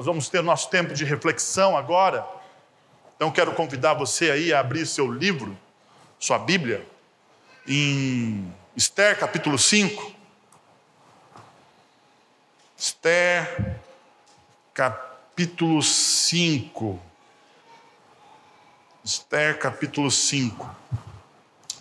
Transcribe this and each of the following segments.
Nós vamos ter nosso tempo de reflexão agora. Então quero convidar você aí a abrir seu livro, sua Bíblia, em Esther capítulo 5. Esther capítulo 5. Esther capítulo 5.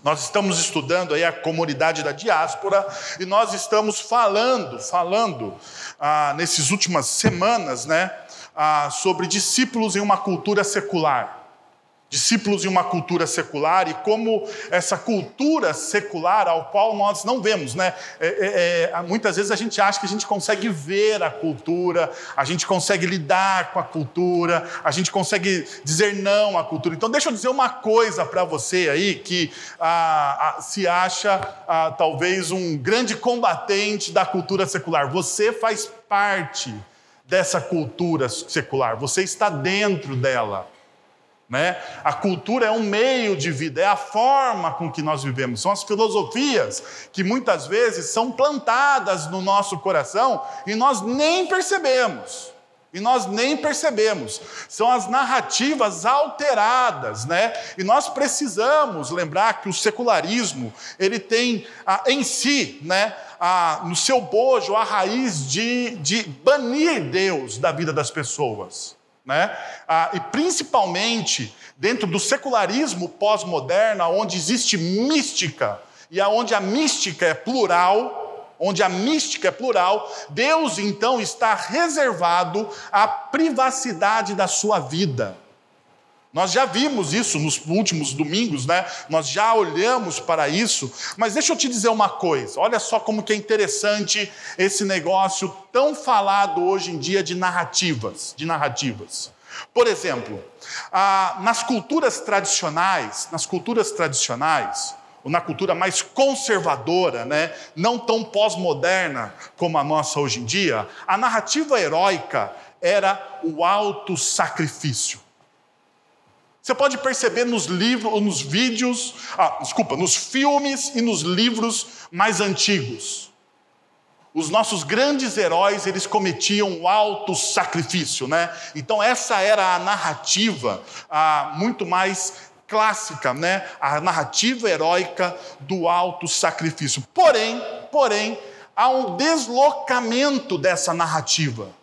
Nós estamos estudando aí a comunidade da diáspora e nós estamos falando, falando ah, nessas últimas semanas, né, ah, sobre discípulos em uma cultura secular discípulos de uma cultura secular e como essa cultura secular ao qual nós não vemos, né? É, é, é, muitas vezes a gente acha que a gente consegue ver a cultura, a gente consegue lidar com a cultura, a gente consegue dizer não à cultura. Então, deixa eu dizer uma coisa para você aí que ah, ah, se acha ah, talvez um grande combatente da cultura secular. Você faz parte dessa cultura secular, você está dentro dela. Né? A cultura é um meio de vida, é a forma com que nós vivemos, são as filosofias que muitas vezes são plantadas no nosso coração e nós nem percebemos. E nós nem percebemos. São as narrativas alteradas, né? E nós precisamos lembrar que o secularismo, ele tem ah, em si, né, ah, no seu bojo, a raiz de, de banir Deus da vida das pessoas. Né? Ah, e principalmente dentro do secularismo pós-moderno, onde existe mística, e aonde a mística é plural, onde a mística é plural, Deus então está reservado à privacidade da sua vida. Nós já vimos isso nos últimos domingos, né? Nós já olhamos para isso, mas deixa eu te dizer uma coisa. Olha só como que é interessante esse negócio tão falado hoje em dia de narrativas, de narrativas. Por exemplo, nas culturas tradicionais, nas culturas tradicionais, ou na cultura mais conservadora, né, não tão pós-moderna como a nossa hoje em dia, a narrativa heróica era o auto sacrifício. Você pode perceber nos livros, nos vídeos, ah, desculpa, nos filmes e nos livros mais antigos. Os nossos grandes heróis, eles cometiam o alto sacrifício, né? Então essa era a narrativa ah, muito mais clássica, né? A narrativa heróica do alto sacrifício. Porém, porém, há um deslocamento dessa narrativa.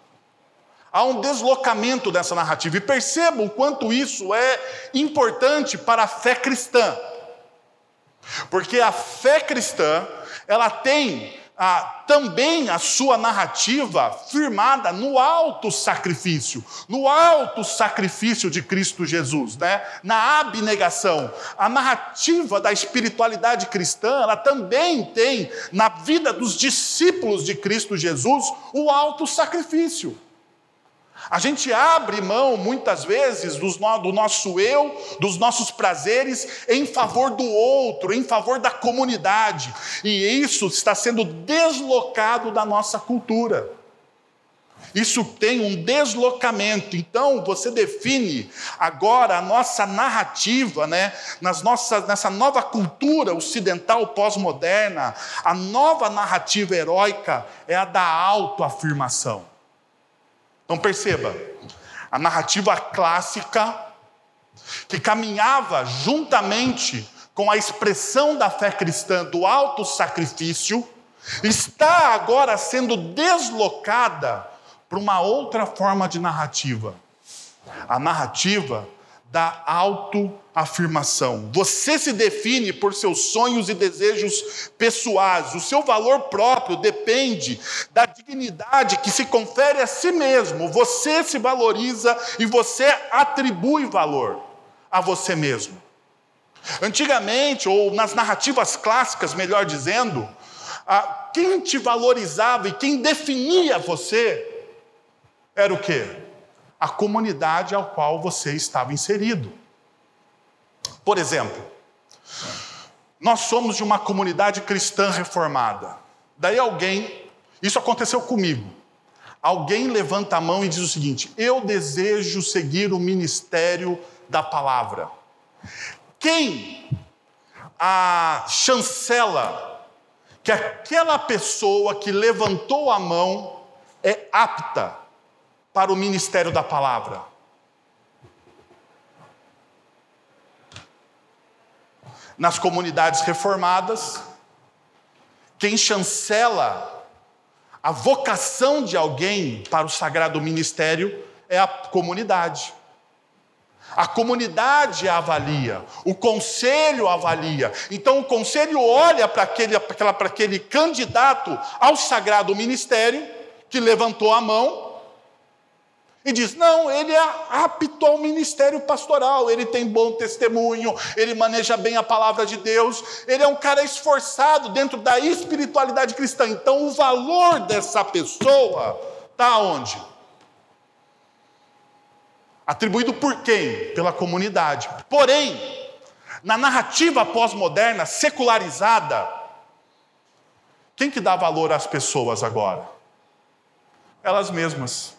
Há um deslocamento dessa narrativa. E perceba o quanto isso é importante para a fé cristã. Porque a fé cristã, ela tem ah, também a sua narrativa firmada no alto sacrifício, no alto sacrifício de Cristo Jesus, né? na abnegação. A narrativa da espiritualidade cristã, ela também tem na vida dos discípulos de Cristo Jesus o alto sacrifício. A gente abre mão, muitas vezes, do nosso eu, dos nossos prazeres, em favor do outro, em favor da comunidade. E isso está sendo deslocado da nossa cultura. Isso tem um deslocamento. Então, você define agora a nossa narrativa, né? Nas nossas, nessa nova cultura ocidental pós-moderna, a nova narrativa heróica é a da autoafirmação. Então perceba, a narrativa clássica, que caminhava juntamente com a expressão da fé cristã do alto sacrifício, está agora sendo deslocada para uma outra forma de narrativa. A narrativa da autoafirmação. Você se define por seus sonhos e desejos pessoais. O seu valor próprio depende da dignidade que se confere a si mesmo. Você se valoriza e você atribui valor a você mesmo. Antigamente, ou nas narrativas clássicas, melhor dizendo, quem te valorizava e quem definia você era o quê? a comunidade ao qual você estava inserido. Por exemplo, nós somos de uma comunidade cristã reformada. Daí alguém, isso aconteceu comigo. Alguém levanta a mão e diz o seguinte: Eu desejo seguir o ministério da palavra. Quem a chancela que aquela pessoa que levantou a mão é apta para o ministério da palavra? Nas comunidades reformadas, quem chancela a vocação de alguém para o sagrado ministério é a comunidade. A comunidade avalia, o conselho avalia. Então o conselho olha para aquele, para aquele candidato ao sagrado ministério que levantou a mão e diz: não, ele é apto ao ministério pastoral, ele tem bom testemunho, ele maneja bem a palavra de Deus, ele é um cara esforçado dentro da espiritualidade cristã. Então o valor dessa pessoa está onde? Atribuído por quem? Pela comunidade. Porém, na narrativa pós-moderna, secularizada, quem que dá valor às pessoas agora? Elas mesmas.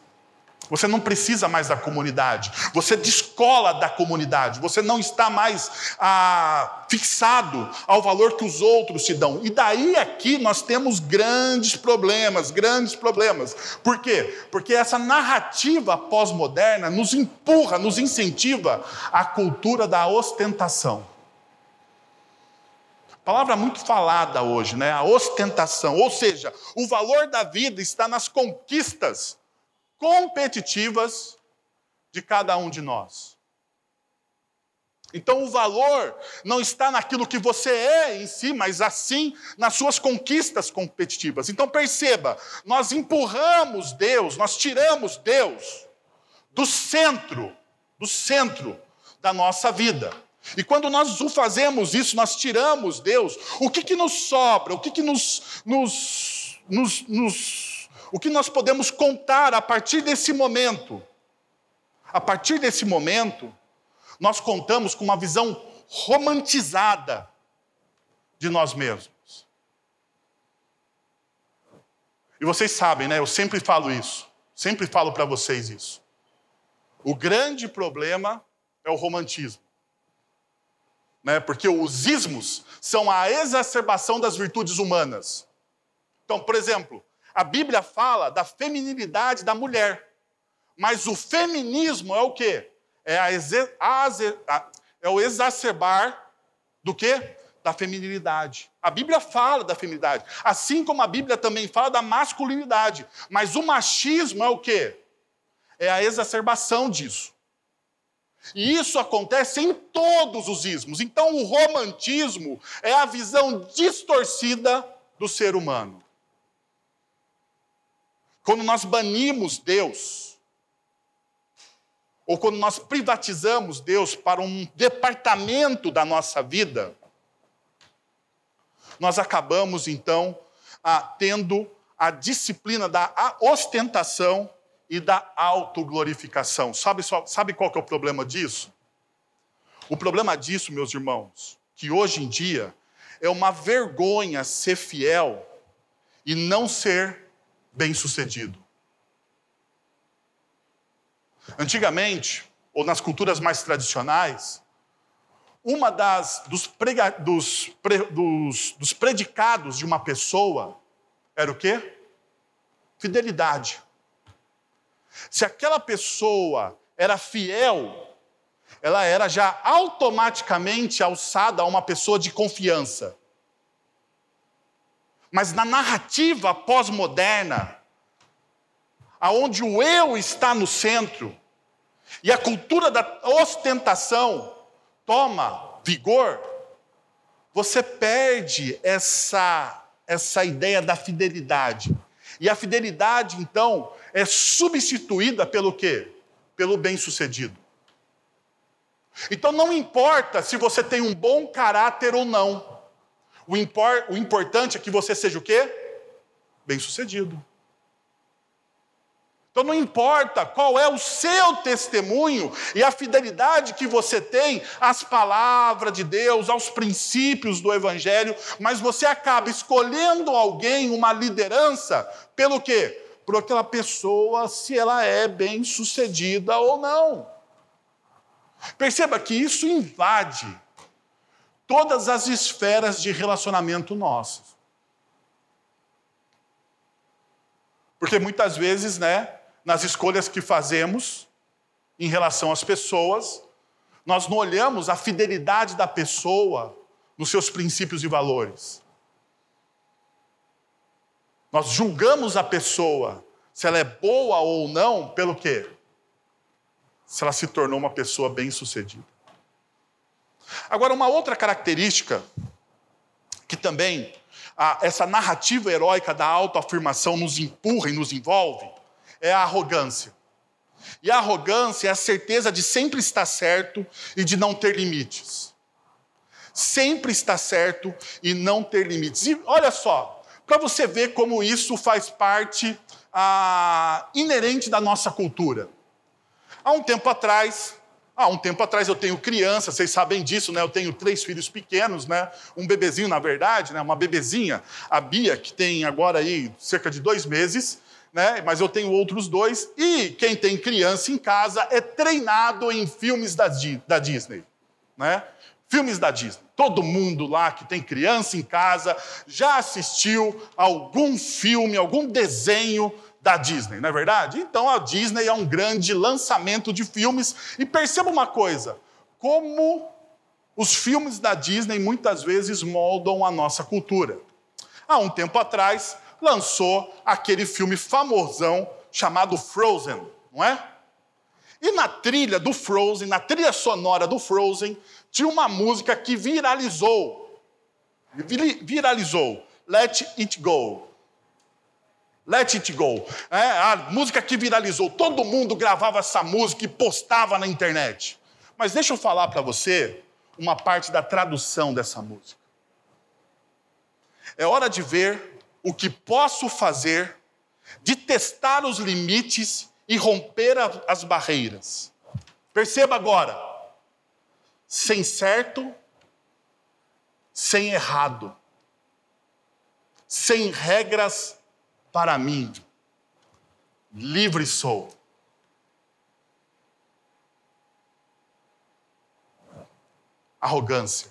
Você não precisa mais da comunidade. Você descola da comunidade. Você não está mais ah, fixado ao valor que os outros te dão. E daí aqui nós temos grandes problemas, grandes problemas. Por quê? Porque essa narrativa pós-moderna nos empurra, nos incentiva a cultura da ostentação. Palavra muito falada hoje, né? A ostentação. Ou seja, o valor da vida está nas conquistas competitivas de cada um de nós. Então o valor não está naquilo que você é em si, mas assim nas suas conquistas competitivas. Então perceba, nós empurramos Deus, nós tiramos Deus do centro, do centro da nossa vida. E quando nós o fazemos isso, nós tiramos Deus, o que, que nos sobra, o que, que nos, nos, nos, nos o que nós podemos contar a partir desse momento? A partir desse momento, nós contamos com uma visão romantizada de nós mesmos. E vocês sabem, né? Eu sempre falo isso. Sempre falo para vocês isso. O grande problema é o romantismo. Né? Porque os ismos são a exacerbação das virtudes humanas. Então, por exemplo, a Bíblia fala da feminilidade da mulher. Mas o feminismo é o quê? É, a, a, é o exacerbar do quê? Da feminilidade. A Bíblia fala da feminilidade, assim como a Bíblia também fala da masculinidade. Mas o machismo é o quê? É a exacerbação disso. E isso acontece em todos os ismos. Então, o romantismo é a visão distorcida do ser humano. Quando nós banimos Deus, ou quando nós privatizamos Deus para um departamento da nossa vida, nós acabamos então a, tendo a disciplina da ostentação e da autoglorificação. Sabe, sabe qual que é o problema disso? O problema disso, meus irmãos, que hoje em dia é uma vergonha ser fiel e não ser bem-sucedido. Antigamente, ou nas culturas mais tradicionais, uma das dos, prega, dos, pre, dos, dos predicados de uma pessoa era o quê? Fidelidade. Se aquela pessoa era fiel, ela era já automaticamente alçada a uma pessoa de confiança. Mas na narrativa pós-moderna, aonde o eu está no centro e a cultura da ostentação toma vigor, você perde essa essa ideia da fidelidade. E a fidelidade, então, é substituída pelo quê? Pelo bem-sucedido. Então não importa se você tem um bom caráter ou não. O, impor, o importante é que você seja o quê? Bem-sucedido. Então não importa qual é o seu testemunho e a fidelidade que você tem às palavras de Deus, aos princípios do Evangelho, mas você acaba escolhendo alguém, uma liderança, pelo quê? Por aquela pessoa, se ela é bem sucedida ou não. Perceba que isso invade todas as esferas de relacionamento nossas. Porque muitas vezes, né, nas escolhas que fazemos em relação às pessoas, nós não olhamos a fidelidade da pessoa nos seus princípios e valores. Nós julgamos a pessoa se ela é boa ou não pelo quê? Se ela se tornou uma pessoa bem-sucedida. Agora, uma outra característica que também a, essa narrativa heróica da autoafirmação nos empurra e nos envolve é a arrogância. E a arrogância é a certeza de sempre estar certo e de não ter limites. Sempre estar certo e não ter limites. E olha só, para você ver como isso faz parte ah, inerente da nossa cultura. Há um tempo atrás, há um tempo atrás eu tenho criança, vocês sabem disso, né? Eu tenho três filhos pequenos, né? Um bebezinho, na verdade, né? Uma bebezinha, a Bia, que tem agora aí cerca de dois meses, né? Mas eu tenho outros dois. E quem tem criança em casa é treinado em filmes da, da Disney, né? Filmes da Disney. Todo mundo lá que tem criança em casa já assistiu algum filme, algum desenho da Disney, não é verdade? Então a Disney é um grande lançamento de filmes. E perceba uma coisa: como os filmes da Disney muitas vezes moldam a nossa cultura. Há um tempo atrás, lançou aquele filme famosão chamado Frozen, não é? E na trilha do Frozen, na trilha sonora do Frozen, tinha uma música que viralizou. Viralizou. Let It Go. Let It Go. É, a música que viralizou. Todo mundo gravava essa música e postava na internet. Mas deixa eu falar para você uma parte da tradução dessa música. É hora de ver o que posso fazer, de testar os limites e romper as barreiras. Perceba agora: sem certo, sem errado, sem regras para mim. Livre sou. Arrogância.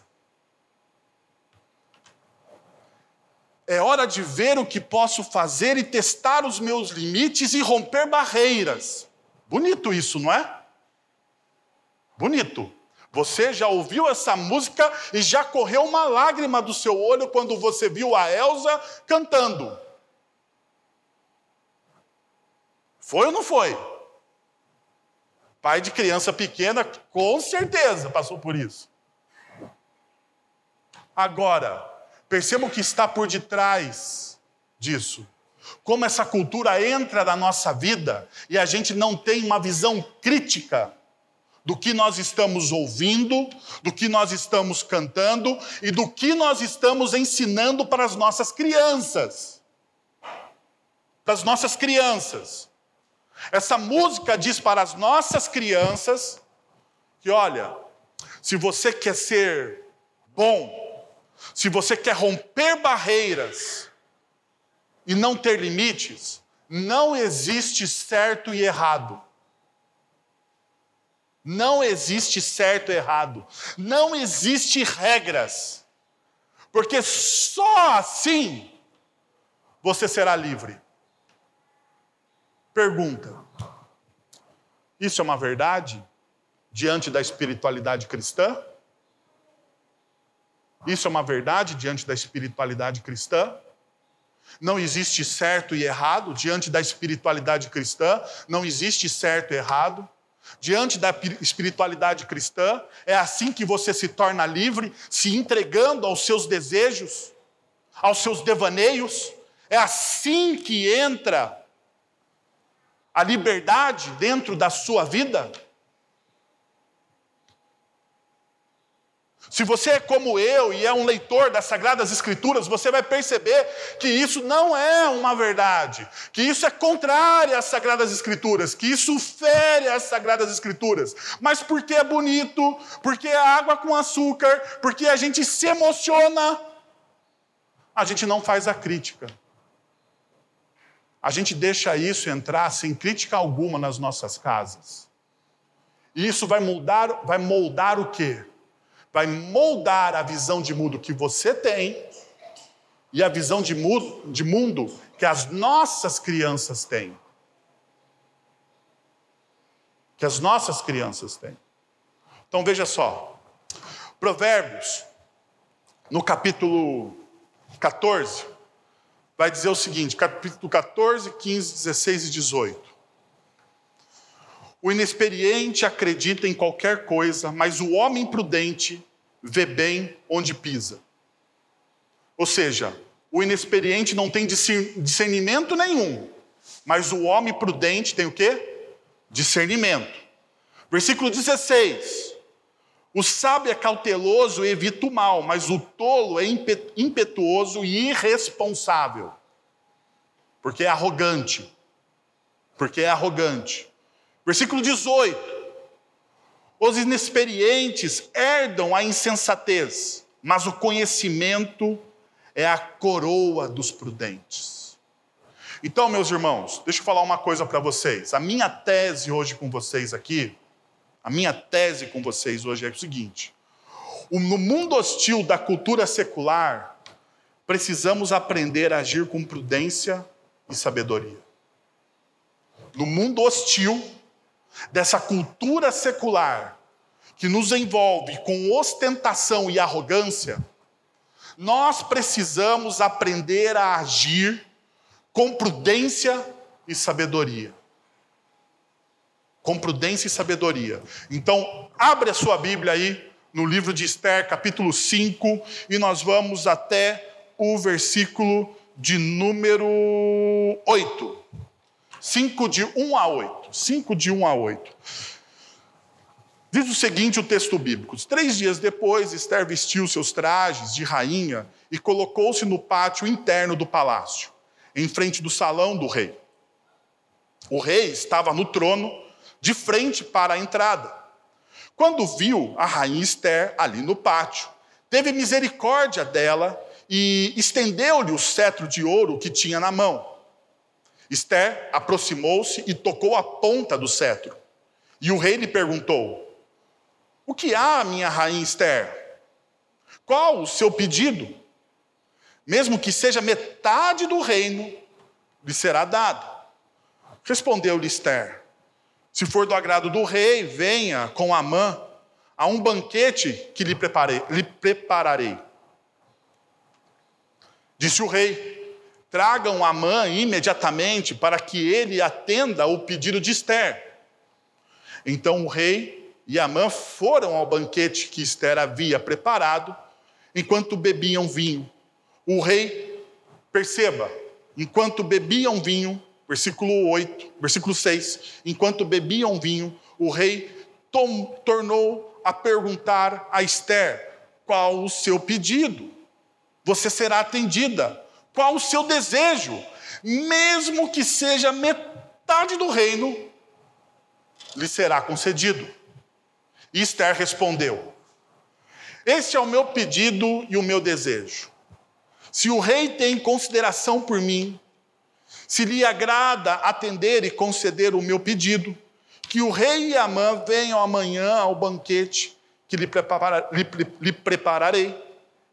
É hora de ver o que posso fazer e testar os meus limites e romper barreiras. Bonito isso, não é? Bonito. Você já ouviu essa música e já correu uma lágrima do seu olho quando você viu a Elsa cantando. Foi ou não foi? Pai de criança pequena, com certeza passou por isso. Agora, perceba o que está por detrás disso. Como essa cultura entra na nossa vida e a gente não tem uma visão crítica do que nós estamos ouvindo, do que nós estamos cantando e do que nós estamos ensinando para as nossas crianças. Para as nossas crianças. Essa música diz para as nossas crianças que, olha, se você quer ser bom, se você quer romper barreiras e não ter limites, não existe certo e errado. Não existe certo e errado. Não existe regras. Porque só assim você será livre. Pergunta: Isso é uma verdade diante da espiritualidade cristã? Isso é uma verdade diante da espiritualidade cristã? Não existe certo e errado diante da espiritualidade cristã? Não existe certo e errado? Diante da espiritualidade cristã, é assim que você se torna livre, se entregando aos seus desejos, aos seus devaneios. É assim que entra a liberdade dentro da sua vida? Se você é como eu e é um leitor das Sagradas Escrituras, você vai perceber que isso não é uma verdade, que isso é contrário às Sagradas Escrituras, que isso fere as Sagradas Escrituras. Mas porque é bonito, porque é água com açúcar, porque a gente se emociona, a gente não faz a crítica a gente deixa isso entrar sem crítica alguma nas nossas casas. E isso vai moldar, vai moldar o quê? Vai moldar a visão de mundo que você tem e a visão de mundo, de mundo que as nossas crianças têm. que as nossas crianças têm. Então veja só, Provérbios, no capítulo 14, vai dizer o seguinte, capítulo 14, 15, 16 e 18. O inexperiente acredita em qualquer coisa, mas o homem prudente vê bem onde pisa. Ou seja, o inexperiente não tem discernimento nenhum, mas o homem prudente tem o quê? Discernimento. Versículo 16. O sábio é cauteloso e evita o mal, mas o tolo é impetuoso e irresponsável. Porque é arrogante. Porque é arrogante. Versículo 18. Os inexperientes herdam a insensatez, mas o conhecimento é a coroa dos prudentes. Então, meus irmãos, deixa eu falar uma coisa para vocês. A minha tese hoje com vocês aqui a minha tese com vocês hoje é o seguinte: no mundo hostil da cultura secular, precisamos aprender a agir com prudência e sabedoria. No mundo hostil dessa cultura secular, que nos envolve com ostentação e arrogância, nós precisamos aprender a agir com prudência e sabedoria com prudência e sabedoria. Então, abre a sua Bíblia aí no livro de Esther, capítulo 5, e nós vamos até o versículo de número 8. 5 de 1 a 8. 5 de 1 a 8. Diz o seguinte o texto bíblico: Três dias depois, Esther vestiu seus trajes de rainha e colocou-se no pátio interno do palácio, em frente do salão do rei. O rei estava no trono de frente para a entrada. Quando viu a rainha Esther ali no pátio, teve misericórdia dela e estendeu-lhe o cetro de ouro que tinha na mão. Esther aproximou-se e tocou a ponta do cetro. E o rei lhe perguntou: O que há, minha rainha Esther? Qual o seu pedido? Mesmo que seja metade do reino, lhe será dado. Respondeu-lhe Esther: se for do agrado do rei, venha com Amã a um banquete que lhe, preparei, lhe prepararei. Disse o rei: tragam Amã imediatamente para que ele atenda ao pedido de Esther. Então o rei e Amã foram ao banquete que Esther havia preparado, enquanto bebiam vinho. O rei, perceba, enquanto bebiam vinho, versículo 8, versículo 6. Enquanto bebiam vinho, o rei tom, tornou a perguntar a Esther: qual o seu pedido? Você será atendida. Qual o seu desejo? Mesmo que seja metade do reino, lhe será concedido. E Esther respondeu: Este é o meu pedido e o meu desejo. Se o rei tem consideração por mim, se lhe agrada atender e conceder o meu pedido, que o rei e Amã venham amanhã ao banquete que lhe, prepara, lhe, lhe prepararei,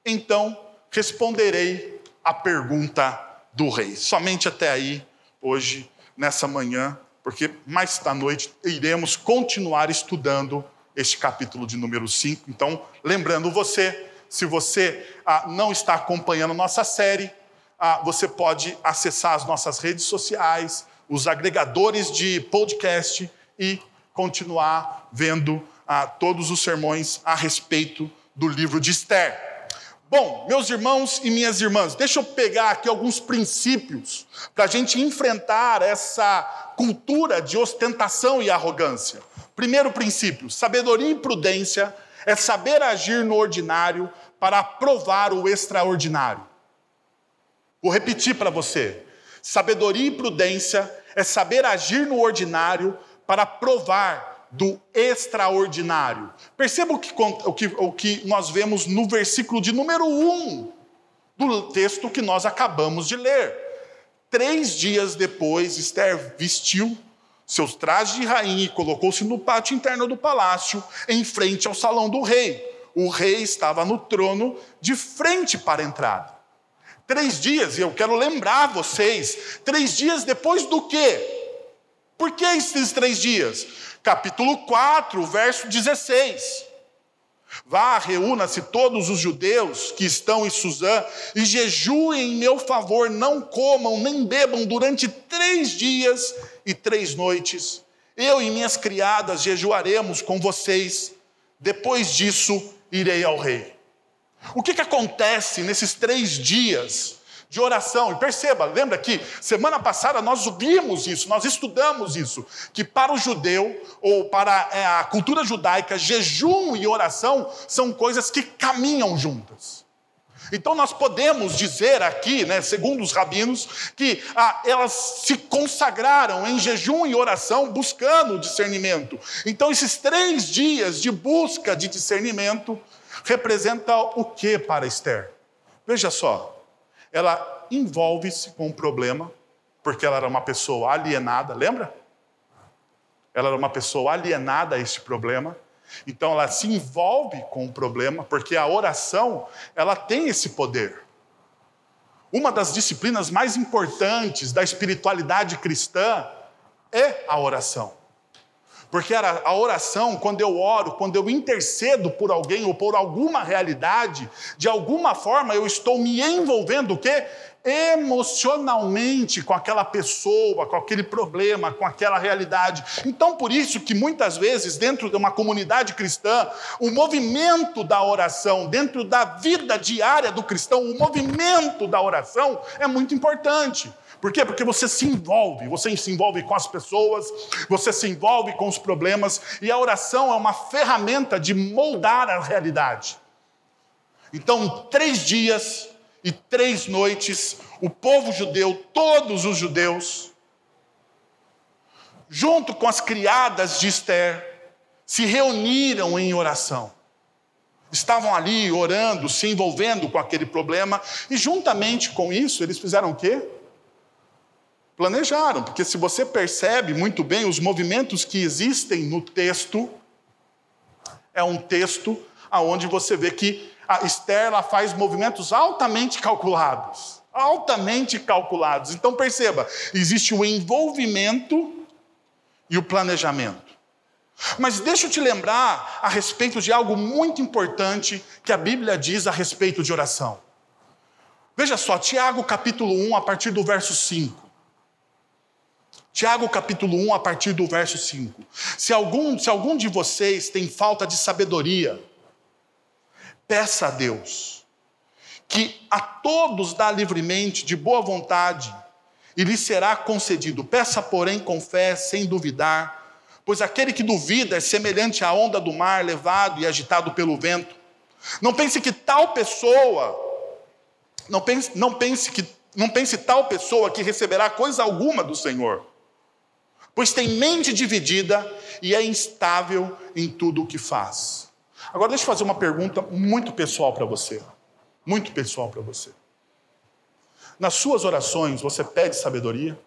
então responderei à pergunta do rei. Somente até aí, hoje, nessa manhã, porque mais da noite iremos continuar estudando este capítulo de número 5. Então, lembrando você, se você ah, não está acompanhando nossa série, você pode acessar as nossas redes sociais, os agregadores de podcast e continuar vendo ah, todos os sermões a respeito do livro de Esther. Bom, meus irmãos e minhas irmãs, deixa eu pegar aqui alguns princípios para a gente enfrentar essa cultura de ostentação e arrogância. Primeiro princípio: sabedoria e prudência é saber agir no ordinário para aprovar o extraordinário. Vou repetir para você. Sabedoria e prudência é saber agir no ordinário para provar do extraordinário. Perceba o que, o que, o que nós vemos no versículo de número 1 do texto que nós acabamos de ler. Três dias depois, Esther vestiu seus trajes de rainha e colocou-se no pátio interno do palácio, em frente ao salão do rei. O rei estava no trono, de frente para a entrada. Três dias, e eu quero lembrar vocês, três dias depois do quê? Por que esses três dias? capítulo 4, verso 16. Vá, reúna-se todos os judeus que estão em Suzã e jejuem em meu favor, não comam nem bebam durante três dias e três noites. Eu e minhas criadas jejuaremos com vocês. Depois disso, irei ao rei. O que, que acontece nesses três dias de oração. E perceba, lembra que semana passada nós vimos isso, nós estudamos isso, que para o judeu ou para é, a cultura judaica, jejum e oração são coisas que caminham juntas. Então nós podemos dizer aqui, né, segundo os rabinos, que ah, elas se consagraram em jejum e oração buscando o discernimento. Então esses três dias de busca de discernimento representam o que para Esther? Veja só, ela envolve-se com o problema, porque ela era uma pessoa alienada, lembra? Ela era uma pessoa alienada a esse problema. Então ela se envolve com o problema, porque a oração, ela tem esse poder. Uma das disciplinas mais importantes da espiritualidade cristã é a oração. Porque a oração, quando eu oro, quando eu intercedo por alguém ou por alguma realidade, de alguma forma eu estou me envolvendo o quê? emocionalmente com aquela pessoa, com aquele problema, com aquela realidade. Então, por isso que muitas vezes, dentro de uma comunidade cristã, o movimento da oração, dentro da vida diária do cristão, o movimento da oração é muito importante. Por quê? Porque você se envolve, você se envolve com as pessoas, você se envolve com os problemas, e a oração é uma ferramenta de moldar a realidade. Então, três dias e três noites, o povo judeu, todos os judeus, junto com as criadas de Esther, se reuniram em oração. Estavam ali orando, se envolvendo com aquele problema, e juntamente com isso, eles fizeram o quê? Planejaram, porque se você percebe muito bem os movimentos que existem no texto, é um texto aonde você vê que a Esther ela faz movimentos altamente calculados. Altamente calculados. Então perceba, existe o envolvimento e o planejamento. Mas deixa eu te lembrar a respeito de algo muito importante que a Bíblia diz a respeito de oração. Veja só, Tiago capítulo 1, a partir do verso 5. Tiago capítulo 1, a partir do verso 5. Se algum, se algum de vocês tem falta de sabedoria, peça a Deus, que a todos dá livremente, de boa vontade, e lhe será concedido. Peça, porém, com fé, sem duvidar, pois aquele que duvida é semelhante à onda do mar, levado e agitado pelo vento. Não pense que tal pessoa, não pense, não pense que não pense tal pessoa que receberá coisa alguma do Senhor pois tem mente dividida e é instável em tudo o que faz. Agora deixa eu fazer uma pergunta muito pessoal para você. Muito pessoal para você. Nas suas orações, você pede sabedoria?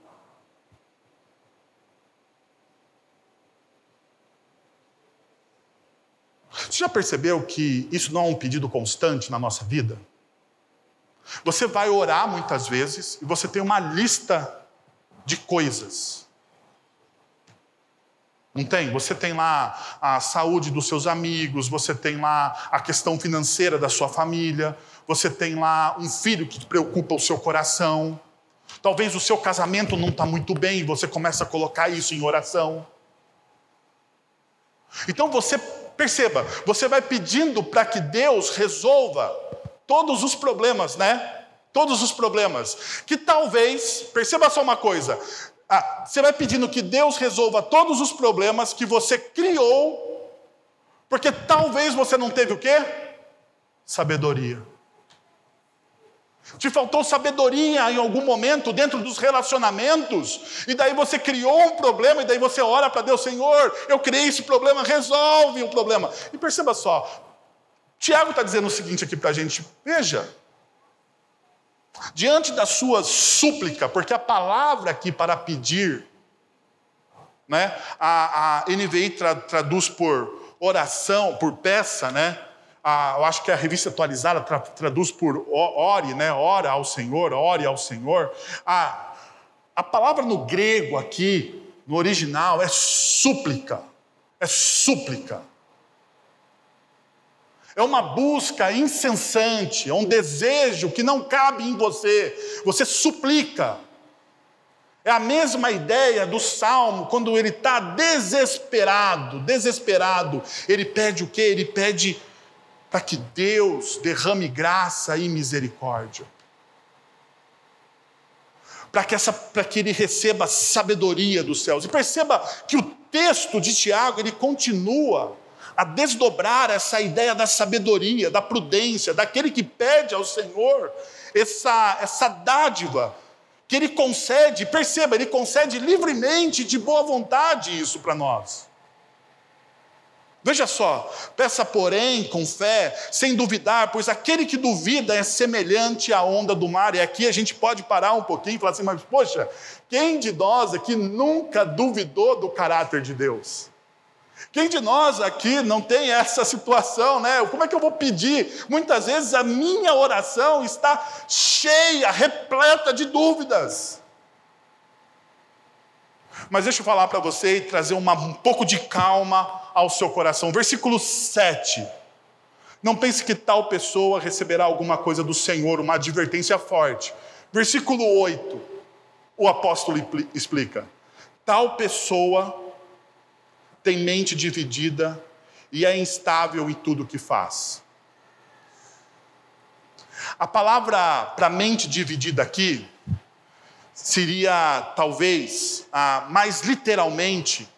Você já percebeu que isso não é um pedido constante na nossa vida? Você vai orar muitas vezes e você tem uma lista de coisas não tem? Você tem lá a saúde dos seus amigos, você tem lá a questão financeira da sua família, você tem lá um filho que preocupa o seu coração. Talvez o seu casamento não está muito bem e você começa a colocar isso em oração. Então você perceba, você vai pedindo para que Deus resolva todos os problemas, né? Todos os problemas. Que talvez, perceba só uma coisa, ah, você vai pedindo que Deus resolva todos os problemas que você criou, porque talvez você não teve o quê? Sabedoria. Te faltou sabedoria em algum momento dentro dos relacionamentos, e daí você criou um problema, e daí você ora para Deus, Senhor, eu criei esse problema, resolve o problema. E perceba só, Tiago está dizendo o seguinte aqui para a gente: veja, diante da sua súplica, porque a palavra aqui para pedir, né, a, a NVI tra, traduz por oração, por peça, né? A, eu acho que a revista atualizada tra, traduz por ore, né? Ora ao Senhor, ore ao Senhor. A, a palavra no grego aqui, no original, é súplica. é súplica. É uma busca incessante, é um desejo que não cabe em você. Você suplica. É a mesma ideia do salmo, quando ele está desesperado, desesperado. Ele pede o quê? Ele pede para que Deus derrame graça e misericórdia. Para que, essa, para que ele receba sabedoria dos céus. E perceba que o texto de Tiago ele continua a desdobrar essa ideia da sabedoria, da prudência, daquele que pede ao Senhor essa, essa dádiva que ele concede, perceba, ele concede livremente, de boa vontade isso para nós. Veja só, peça, porém, com fé, sem duvidar, pois aquele que duvida é semelhante à onda do mar. E aqui a gente pode parar um pouquinho e falar assim, mas poxa, quem de nós aqui nunca duvidou do caráter de Deus? Quem de nós aqui não tem essa situação, né? Como é que eu vou pedir? Muitas vezes a minha oração está cheia, repleta de dúvidas. Mas deixa eu falar para você e trazer uma, um pouco de calma ao seu coração. Versículo 7. Não pense que tal pessoa receberá alguma coisa do Senhor, uma advertência forte. Versículo 8. O apóstolo explica: tal pessoa tem mente dividida e é instável em tudo que faz. A palavra para mente dividida aqui seria talvez a mais literalmente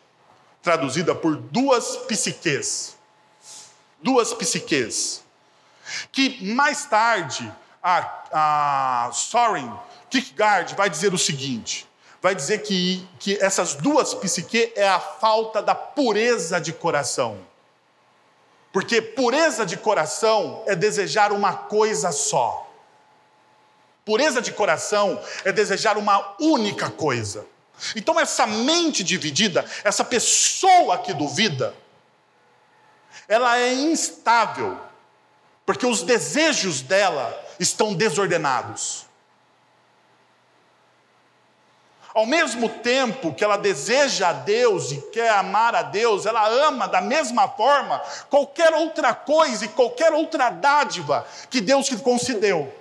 traduzida por duas psiques. Duas psiques. Que mais tarde a, a Soren Kierkegaard vai dizer o seguinte: vai dizer que, que essas duas psiques é a falta da pureza de coração. Porque pureza de coração é desejar uma coisa só. Pureza de coração é desejar uma única coisa. Então, essa mente dividida, essa pessoa que duvida, ela é instável, porque os desejos dela estão desordenados. Ao mesmo tempo que ela deseja a Deus e quer amar a Deus, ela ama da mesma forma qualquer outra coisa e qualquer outra dádiva que Deus lhe concedeu.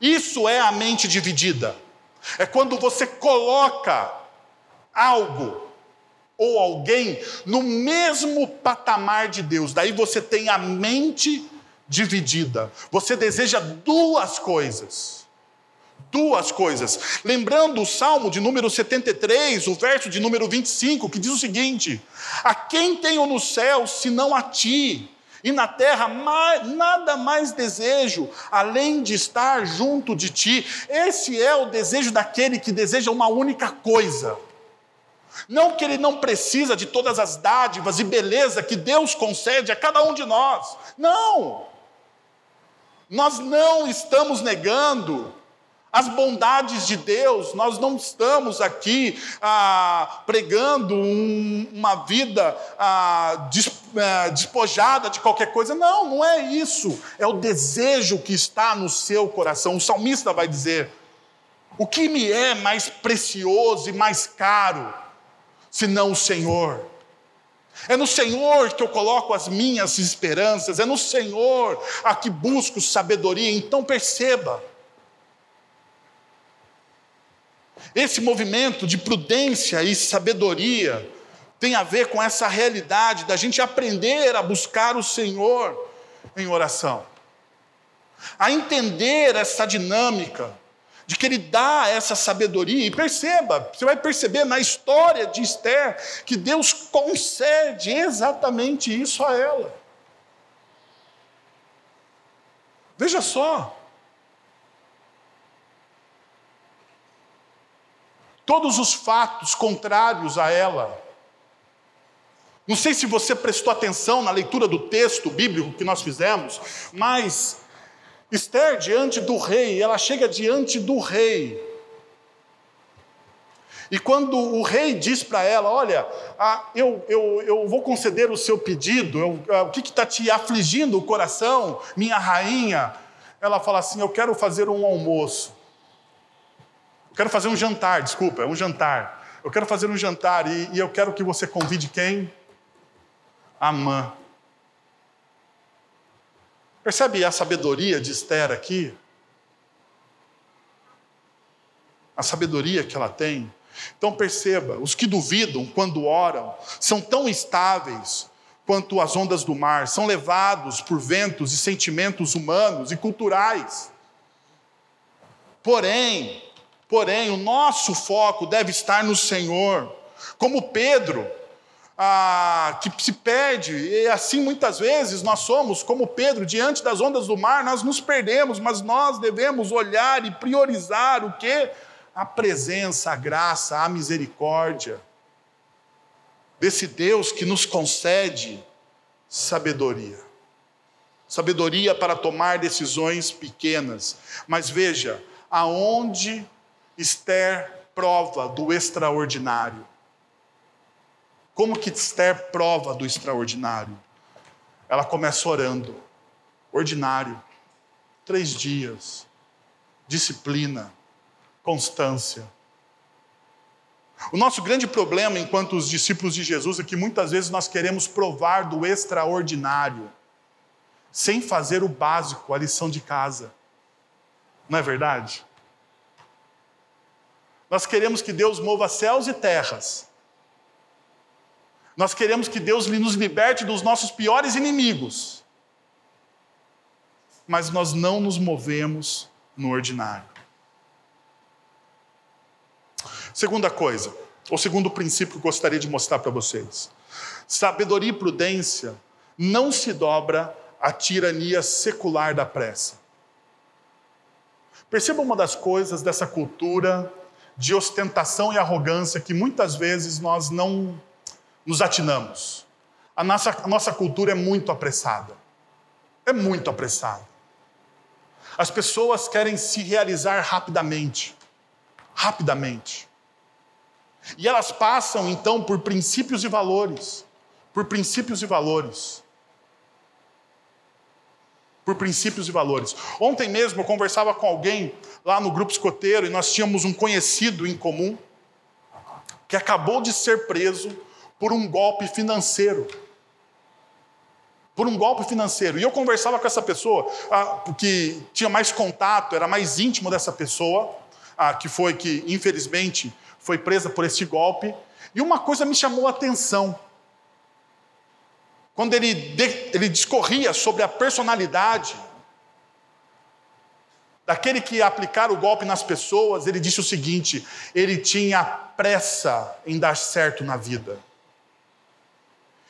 Isso é a mente dividida. É quando você coloca algo ou alguém no mesmo patamar de Deus. Daí você tem a mente dividida. Você deseja duas coisas. Duas coisas. Lembrando o Salmo de número 73, o verso de número 25, que diz o seguinte: A quem tenho no céu senão a ti? E na terra nada mais desejo além de estar junto de ti. Esse é o desejo daquele que deseja uma única coisa. Não que ele não precisa de todas as dádivas e beleza que Deus concede a cada um de nós. Não! Nós não estamos negando as bondades de Deus, nós não estamos aqui ah, pregando um, uma vida ah, ah, despojada de qualquer coisa, não, não é isso, é o desejo que está no seu coração. O salmista vai dizer: o que me é mais precioso e mais caro, senão o Senhor? É no Senhor que eu coloco as minhas esperanças, é no Senhor a que busco sabedoria. Então perceba, Esse movimento de prudência e sabedoria tem a ver com essa realidade da gente aprender a buscar o Senhor em oração, a entender essa dinâmica de que Ele dá essa sabedoria. E perceba, você vai perceber na história de Esther que Deus concede exatamente isso a ela. Veja só, todos os fatos contrários a ela. Não sei se você prestou atenção na leitura do texto bíblico que nós fizemos, mas Esther diante do rei, ela chega diante do rei. E quando o rei diz para ela: Olha, ah, eu, eu, eu vou conceder o seu pedido, eu, ah, o que está te afligindo o coração, minha rainha? Ela fala assim: Eu quero fazer um almoço. Quero fazer um jantar, desculpa, é um jantar. Eu quero fazer um jantar e, e eu quero que você convide quem? Amã. Percebe a sabedoria de Esther aqui? A sabedoria que ela tem. Então perceba, os que duvidam quando oram são tão estáveis quanto as ondas do mar, são levados por ventos e sentimentos humanos e culturais. Porém, porém, o nosso foco deve estar no Senhor. Como Pedro, ah, que se perde, e assim muitas vezes nós somos como Pedro, diante das ondas do mar, nós nos perdemos, mas nós devemos olhar e priorizar o que? A presença, a graça, a misericórdia desse Deus que nos concede sabedoria. Sabedoria para tomar decisões pequenas. Mas veja, aonde Esther prova do extraordinário. Como que Esther prova do extraordinário? Ela começa orando. Ordinário. Três dias. Disciplina. Constância. O nosso grande problema enquanto os discípulos de Jesus é que muitas vezes nós queremos provar do extraordinário, sem fazer o básico, a lição de casa. Não é verdade? Nós queremos que Deus mova céus e terras. Nós queremos que Deus nos liberte dos nossos piores inimigos. Mas nós não nos movemos no ordinário. Segunda coisa, ou segundo princípio que gostaria de mostrar para vocês. Sabedoria e prudência não se dobra à tirania secular da pressa. Perceba uma das coisas dessa cultura de ostentação e arrogância que muitas vezes nós não nos atinamos. A nossa, a nossa cultura é muito apressada. É muito apressada. As pessoas querem se realizar rapidamente. Rapidamente. E elas passam então por princípios e valores. Por princípios e valores por princípios e valores. Ontem mesmo eu conversava com alguém lá no grupo escoteiro e nós tínhamos um conhecido em comum que acabou de ser preso por um golpe financeiro. Por um golpe financeiro. E eu conversava com essa pessoa, ah, que tinha mais contato, era mais íntimo dessa pessoa, que foi que, infelizmente, foi presa por esse golpe. E uma coisa me chamou a atenção quando ele, ele discorria sobre a personalidade daquele que ia aplicar o golpe nas pessoas, ele disse o seguinte: ele tinha pressa em dar certo na vida.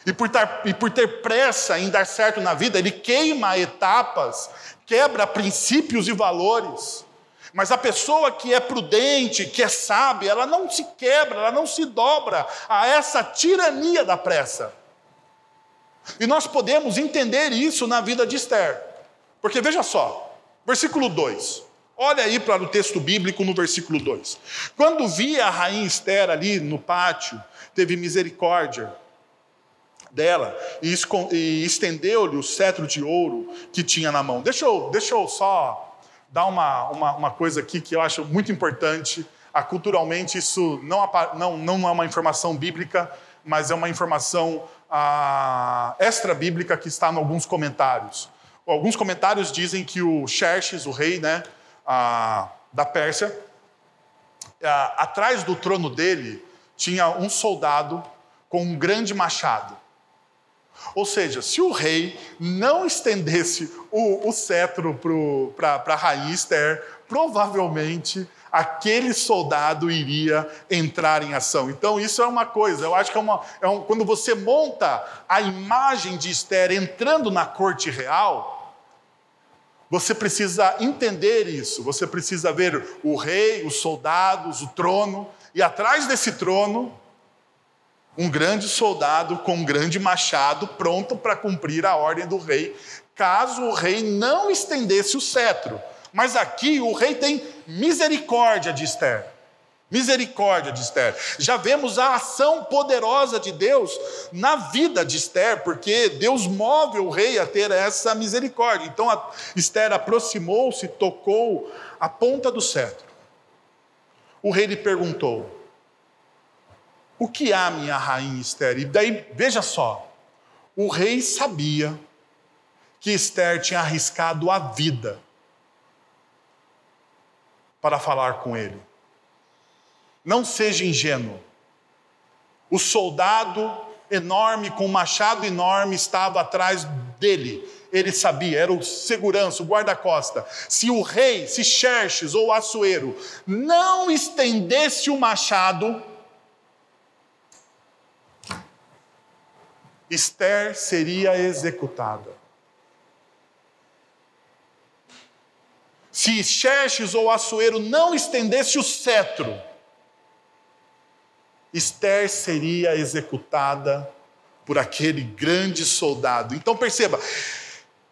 E por, tar, e por ter pressa em dar certo na vida, ele queima etapas, quebra princípios e valores. Mas a pessoa que é prudente, que é sábia, ela não se quebra, ela não se dobra a essa tirania da pressa. E nós podemos entender isso na vida de Esther. Porque veja só, versículo 2. Olha aí para o texto bíblico no versículo 2. Quando via a rainha Esther ali no pátio, teve misericórdia dela e estendeu-lhe o cetro de ouro que tinha na mão. Deixa eu, deixa eu só dar uma, uma, uma coisa aqui que eu acho muito importante. Ah, culturalmente, isso não, não, não é uma informação bíblica, mas é uma informação ah, extra-bíblica que está em alguns comentários. Alguns comentários dizem que o Xerxes, o rei né, ah, da Pérsia, ah, atrás do trono dele tinha um soldado com um grande machado. Ou seja, se o rei não estendesse o, o cetro para a rainha Esther, provavelmente aquele soldado iria entrar em ação. Então, isso é uma coisa, eu acho que é, uma, é um, quando você monta a imagem de Esther entrando na corte real, você precisa entender isso, você precisa ver o rei, os soldados, o trono, e atrás desse trono, um grande soldado com um grande machado pronto para cumprir a ordem do rei, caso o rei não estendesse o cetro. Mas aqui o rei tem misericórdia de Esther. Misericórdia de Esther. Já vemos a ação poderosa de Deus na vida de Esther, porque Deus move o rei a ter essa misericórdia. Então Esther aproximou-se, tocou a ponta do cetro. O rei lhe perguntou: O que há, minha rainha Esther? E daí, veja só, o rei sabia que Esther tinha arriscado a vida para falar com ele. Não seja ingênuo. O soldado enorme, com um machado enorme, estava atrás dele. Ele sabia, era o segurança, o guarda-costa. Se o rei, se Xerxes ou Assuero não estendesse o machado, Esther seria executada. Se Xerxes ou Assuero não estendesse o cetro, Esther seria executada por aquele grande soldado. Então perceba,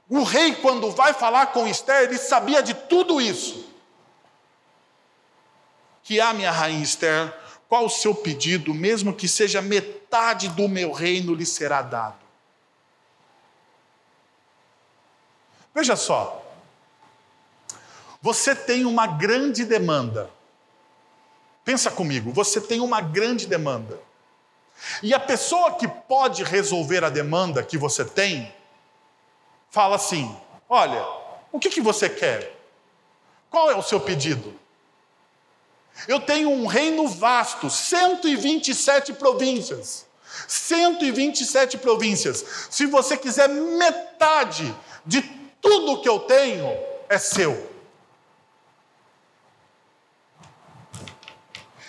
o rei, quando vai falar com Esther, ele sabia de tudo isso. Que a minha rainha Esther, qual o seu pedido, mesmo que seja metade do meu reino lhe será dado? Veja só, você tem uma grande demanda. Pensa comigo, você tem uma grande demanda. E a pessoa que pode resolver a demanda que você tem, fala assim: Olha, o que, que você quer? Qual é o seu pedido? Eu tenho um reino vasto, 127 províncias. 127 províncias. Se você quiser metade de tudo que eu tenho, é seu.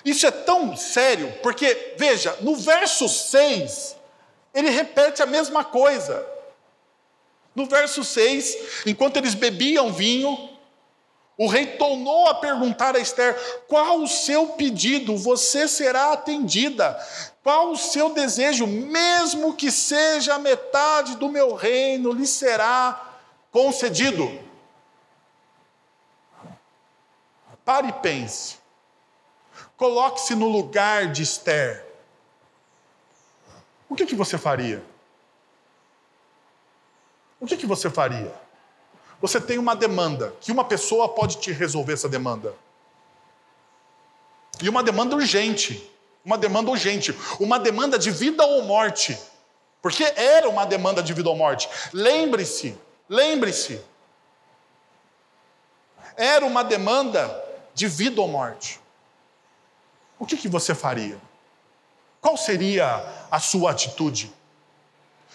Isso é tão sério, porque, veja, no verso 6, ele repete a mesma coisa. No verso 6, enquanto eles bebiam vinho, o rei tornou a perguntar a Esther: qual o seu pedido? Você será atendida. Qual o seu desejo? Mesmo que seja metade do meu reino, lhe será concedido. Pare e pense. Coloque-se no lugar de Esther. O que, que você faria? O que, que você faria? Você tem uma demanda, que uma pessoa pode te resolver essa demanda. E uma demanda urgente. Uma demanda urgente. Uma demanda de vida ou morte. Porque era uma demanda de vida ou morte. Lembre-se, lembre-se. Era uma demanda de vida ou morte o que, que você faria? Qual seria a sua atitude?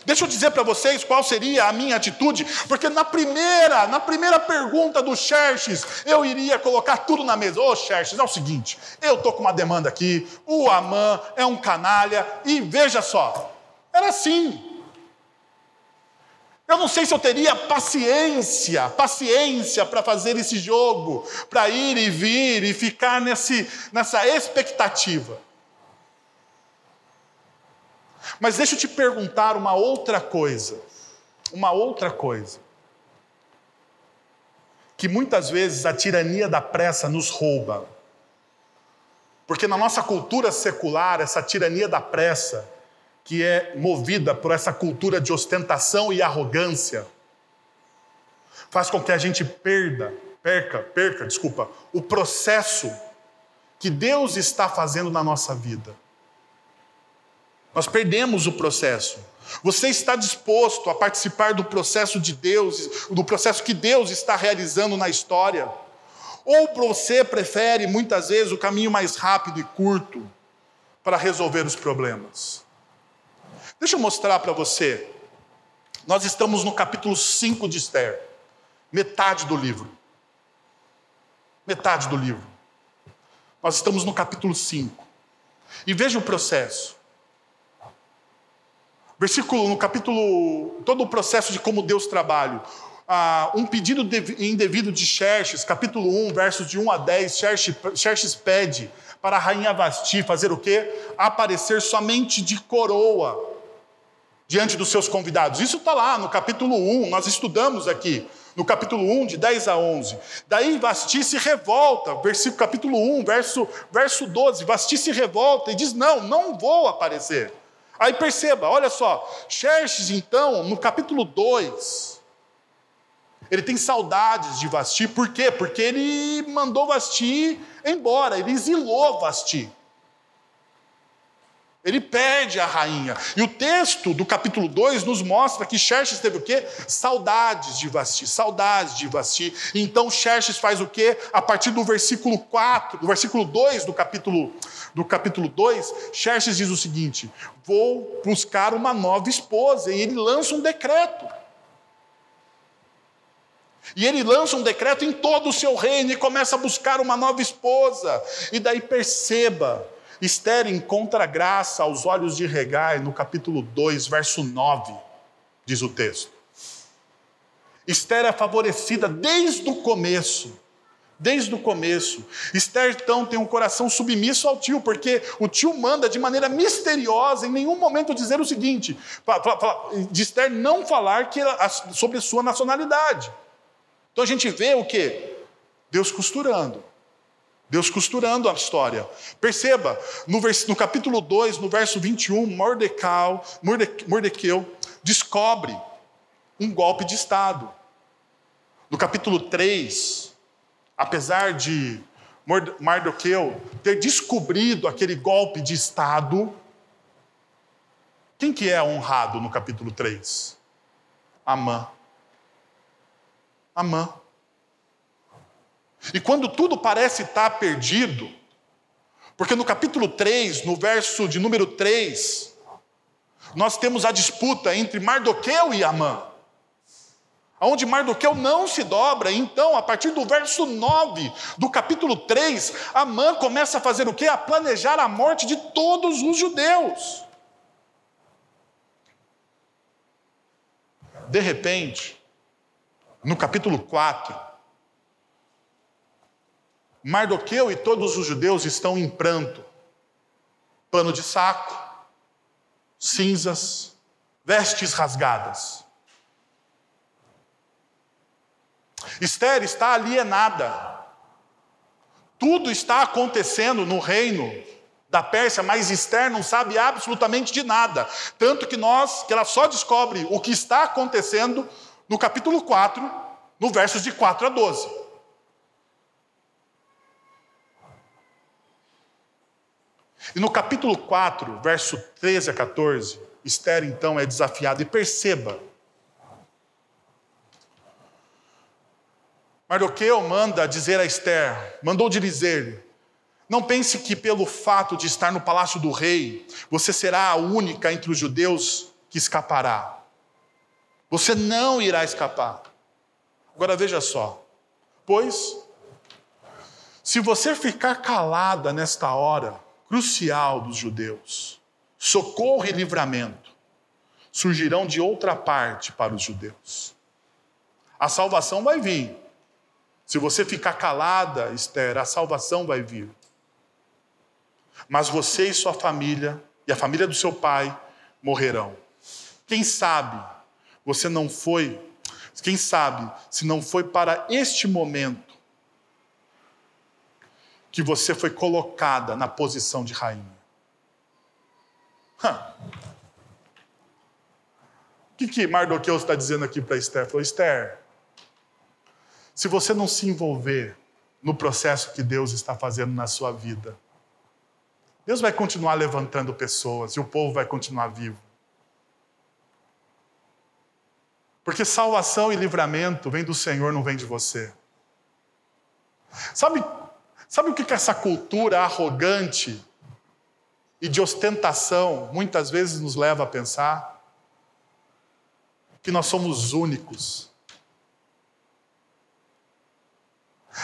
Deixa eu dizer para vocês qual seria a minha atitude, porque na primeira, na primeira pergunta do Xerxes, eu iria colocar tudo na mesa. Ô oh, Xerxes, é o seguinte, eu estou com uma demanda aqui, o Amã é um canalha, e veja só, era assim. Eu não sei se eu teria paciência, paciência para fazer esse jogo, para ir e vir e ficar nesse, nessa expectativa. Mas deixa eu te perguntar uma outra coisa. Uma outra coisa. Que muitas vezes a tirania da pressa nos rouba. Porque na nossa cultura secular, essa tirania da pressa que é movida por essa cultura de ostentação e arrogância, faz com que a gente perda, perca, perca, desculpa, o processo que Deus está fazendo na nossa vida. Nós perdemos o processo. Você está disposto a participar do processo de Deus, do processo que Deus está realizando na história? Ou você prefere muitas vezes o caminho mais rápido e curto para resolver os problemas? Deixa eu mostrar para você. Nós estamos no capítulo 5 de Esther, metade do livro. Metade do livro. Nós estamos no capítulo 5. E veja o processo. Versículo, no capítulo, todo o processo de como Deus trabalha. Ah, um pedido indevido de Xerxes, capítulo 1, versos de 1 a 10, Xerxes, Xerxes pede para a rainha Vasti fazer o quê? Aparecer somente de coroa diante dos seus convidados. Isso está lá no capítulo 1, nós estudamos aqui, no capítulo 1, de 10 a 11. Daí Vasti se revolta, versículo, capítulo 1, verso, verso 12. Vasti se revolta e diz: Não, não vou aparecer. Aí perceba, olha só, Xerxes, então, no capítulo 2, ele tem saudades de Vasti, por quê? Porque ele mandou Vasti embora, ele exilou Vasti. Ele perde a rainha. E o texto do capítulo 2 nos mostra que Xerxes teve o quê? Saudades de Vasti, saudades de Vasti. Então Xerxes faz o quê? A partir do versículo 4, do versículo 2 do capítulo do capítulo 2, Xerxes diz o seguinte: "Vou buscar uma nova esposa", e ele lança um decreto. E ele lança um decreto em todo o seu reino e começa a buscar uma nova esposa. E daí perceba, Esther encontra graça aos olhos de Regai no capítulo 2, verso 9, diz o texto. Esther é favorecida desde o começo. Desde o começo. Esther, então, tem um coração submisso ao tio, porque o tio manda de maneira misteriosa, em nenhum momento, dizer o seguinte: de Esther não falar que sobre sua nacionalidade. Então a gente vê o que? Deus costurando. Deus costurando a história. Perceba, no, vers, no capítulo 2, no verso 21, Mordecai, Mordequeu descobre um golpe de Estado. No capítulo 3, apesar de Mardoqueu ter descobrido aquele golpe de Estado, quem que é honrado no capítulo 3? Amã. Amã. E quando tudo parece estar perdido, porque no capítulo 3, no verso de número 3, nós temos a disputa entre Mardoqueu e Amã. Onde Mardoqueu não se dobra, então, a partir do verso 9 do capítulo 3, Amã começa a fazer o quê? A planejar a morte de todos os judeus. De repente, no capítulo 4, Mardoqueu e todos os judeus estão em pranto, pano de saco, cinzas, vestes rasgadas. Esther está alienada. Tudo está acontecendo no reino da Pérsia, mas Esther não sabe absolutamente de nada. Tanto que nós, que ela só descobre o que está acontecendo no capítulo 4, no versos de 4 a 12. E no capítulo 4, verso 13 a 14, Esther então é desafiada. E perceba, Mardoqueu manda dizer a Esther, mandou dizer não pense que pelo fato de estar no palácio do rei, você será a única entre os judeus que escapará. Você não irá escapar. Agora veja só. Pois, se você ficar calada nesta hora crucial dos judeus, socorro e livramento surgirão de outra parte para os judeus. A salvação vai vir. Se você ficar calada, Esther, a salvação vai vir. Mas você e sua família, e a família do seu pai, morrerão. Quem sabe você não foi, quem sabe, se não foi para este momento que você foi colocada na posição de rainha. O que, que Mardoqueu está dizendo aqui para Esther? Falou, Esther, se você não se envolver no processo que Deus está fazendo na sua vida, Deus vai continuar levantando pessoas e o povo vai continuar vivo. Porque salvação e livramento vem do Senhor, não vem de você. Sabe, sabe o que, essa cultura arrogante e de ostentação muitas vezes nos leva a pensar? Que nós somos únicos.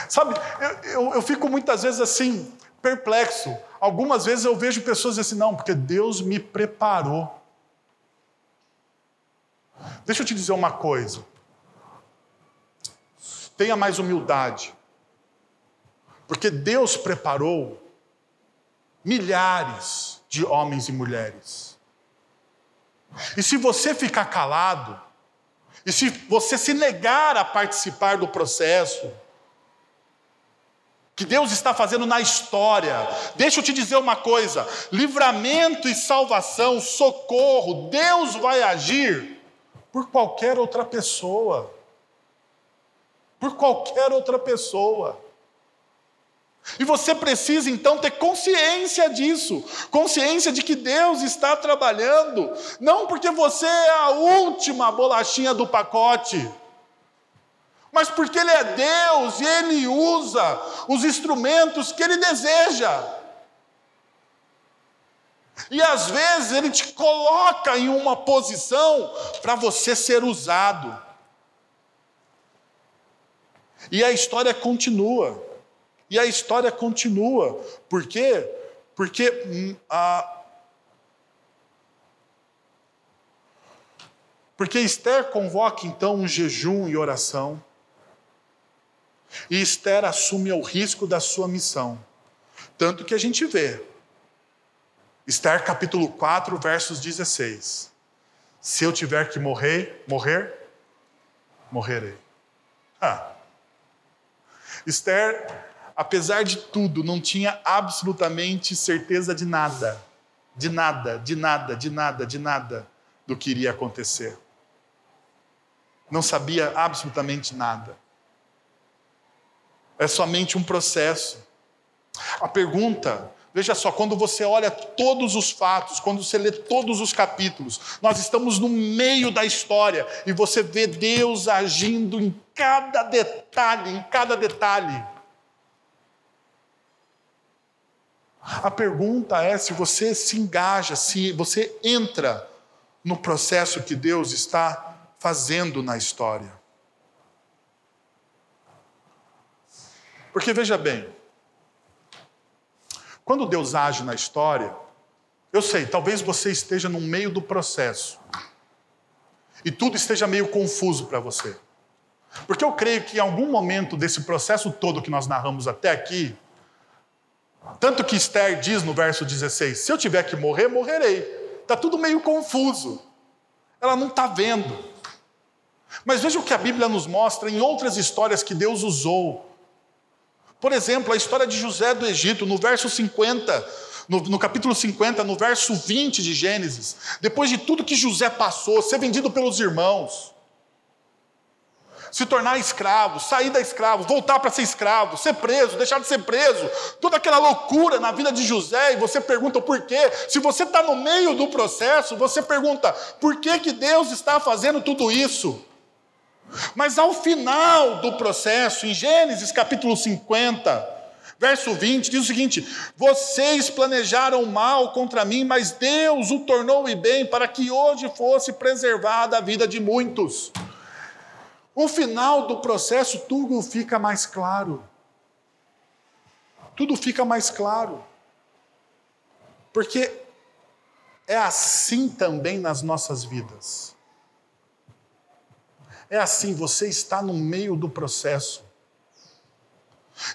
Sabe, eu, eu, eu fico muitas vezes assim, perplexo. Algumas vezes eu vejo pessoas assim, não, porque Deus me preparou. Deixa eu te dizer uma coisa. Tenha mais humildade. Porque Deus preparou milhares de homens e mulheres. E se você ficar calado, e se você se negar a participar do processo, que Deus está fazendo na história. Deixa eu te dizer uma coisa: livramento e salvação, socorro, Deus vai agir por qualquer outra pessoa. Por qualquer outra pessoa. E você precisa então ter consciência disso, consciência de que Deus está trabalhando, não porque você é a última bolachinha do pacote, mas porque Ele é Deus e Ele usa os instrumentos que Ele deseja. E às vezes Ele te coloca em uma posição para você ser usado. E a história continua. E a história continua. Por quê? Porque hum, a, Porque Esther convoca então um jejum e oração. E Esther assume o risco da sua missão. Tanto que a gente vê. Esther capítulo 4, versos 16. Se eu tiver que morrer, morrer, morrerei. Ah. Esther, apesar de tudo, não tinha absolutamente certeza de nada. De nada, de nada, de nada, de nada do que iria acontecer. Não sabia absolutamente nada é somente um processo. A pergunta, veja só, quando você olha todos os fatos, quando você lê todos os capítulos, nós estamos no meio da história e você vê Deus agindo em cada detalhe, em cada detalhe. A pergunta é se você se engaja, se você entra no processo que Deus está fazendo na história. Porque veja bem, quando Deus age na história, eu sei, talvez você esteja no meio do processo e tudo esteja meio confuso para você. Porque eu creio que em algum momento desse processo todo que nós narramos até aqui, tanto que Esther diz no verso 16: se eu tiver que morrer, morrerei. Está tudo meio confuso. Ela não está vendo. Mas veja o que a Bíblia nos mostra em outras histórias que Deus usou por exemplo, a história de José do Egito, no verso 50, no, no, capítulo 50, no verso 20 de Gênesis, depois de tudo que José passou, ser vendido pelos irmãos, se tornar escravo, sair da escravo, voltar para ser escravo, ser preso, deixar de ser preso, toda aquela loucura na vida de José, e você pergunta por quê? Se você está no meio do processo, você pergunta por que, que Deus está fazendo tudo isso? Mas ao final do processo, em Gênesis capítulo 50, verso 20, diz o seguinte: Vocês planejaram mal contra mim, mas Deus o tornou em bem para que hoje fosse preservada a vida de muitos. O final do processo, tudo fica mais claro. Tudo fica mais claro. Porque é assim também nas nossas vidas. É assim, você está no meio do processo.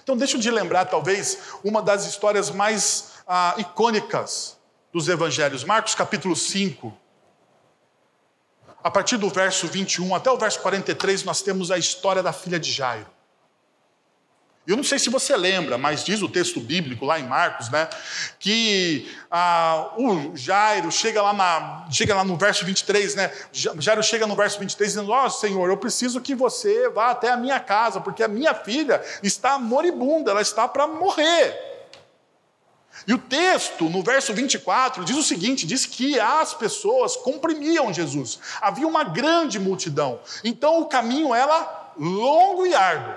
Então, deixa eu te lembrar, talvez, uma das histórias mais ah, icônicas dos evangelhos. Marcos capítulo 5. A partir do verso 21 até o verso 43, nós temos a história da filha de Jairo. Eu não sei se você lembra, mas diz o texto bíblico lá em Marcos, né, que ah, o Jairo chega lá, na, chega lá no verso 23, né, Jairo chega no verso 23 dizendo: Ó oh, Senhor, eu preciso que você vá até a minha casa, porque a minha filha está moribunda, ela está para morrer. E o texto, no verso 24, diz o seguinte: diz que as pessoas comprimiam Jesus, havia uma grande multidão, então o caminho era longo e árduo.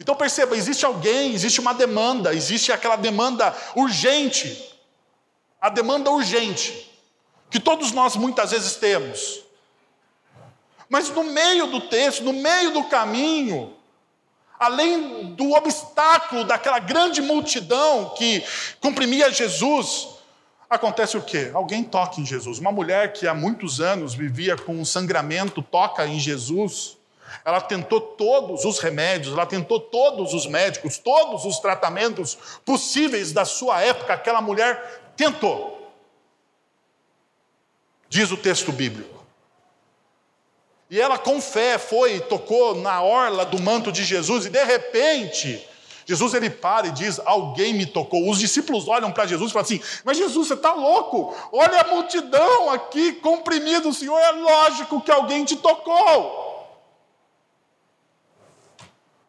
Então perceba, existe alguém, existe uma demanda, existe aquela demanda urgente, a demanda urgente, que todos nós muitas vezes temos. Mas no meio do texto, no meio do caminho, além do obstáculo daquela grande multidão que comprimia Jesus, acontece o quê? Alguém toca em Jesus. Uma mulher que há muitos anos vivia com um sangramento toca em Jesus. Ela tentou todos os remédios, ela tentou todos os médicos, todos os tratamentos possíveis da sua época, aquela mulher tentou. Diz o texto bíblico. E ela, com fé, foi e tocou na orla do manto de Jesus, e de repente, Jesus ele para e diz: Alguém me tocou. Os discípulos olham para Jesus e falam assim: Mas Jesus, você está louco? Olha a multidão aqui comprimida, o Senhor, é lógico que alguém te tocou.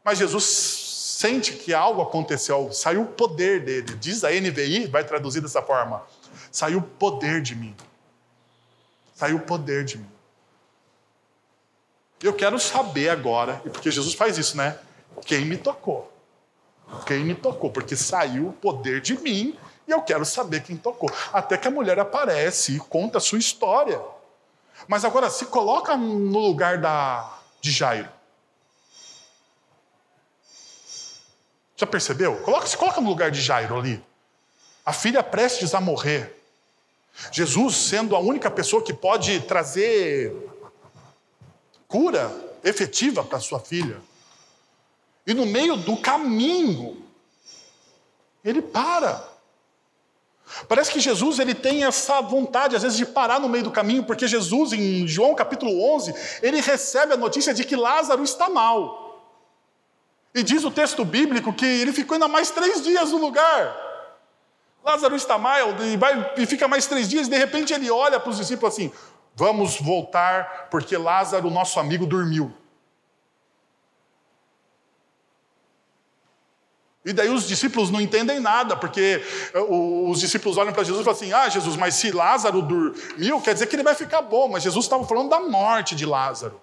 Mas Jesus sente que algo aconteceu, saiu o poder dele. Diz a NVI, vai traduzir dessa forma: saiu o poder de mim. Saiu o poder de mim. Eu quero saber agora, e porque Jesus faz isso, né? Quem me tocou? Quem me tocou? Porque saiu o poder de mim e eu quero saber quem tocou. Até que a mulher aparece e conta a sua história. Mas agora se coloca no lugar da, de Jairo. Já percebeu? Coloca, se coloca no lugar de Jairo ali. A filha prestes a morrer. Jesus sendo a única pessoa que pode trazer cura efetiva para sua filha. E no meio do caminho, ele para. Parece que Jesus ele tem essa vontade, às vezes, de parar no meio do caminho, porque Jesus, em João capítulo 11, ele recebe a notícia de que Lázaro está mal. E diz o texto bíblico que ele ficou ainda mais três dias no lugar. Lázaro está mal, e, vai, e fica mais três dias, e de repente ele olha para os discípulos assim: vamos voltar, porque Lázaro, nosso amigo, dormiu. E daí os discípulos não entendem nada, porque eh, os discípulos olham para Jesus e falam assim: Ah, Jesus, mas se Lázaro dormiu, quer dizer que ele vai ficar bom. Mas Jesus estava falando da morte de Lázaro.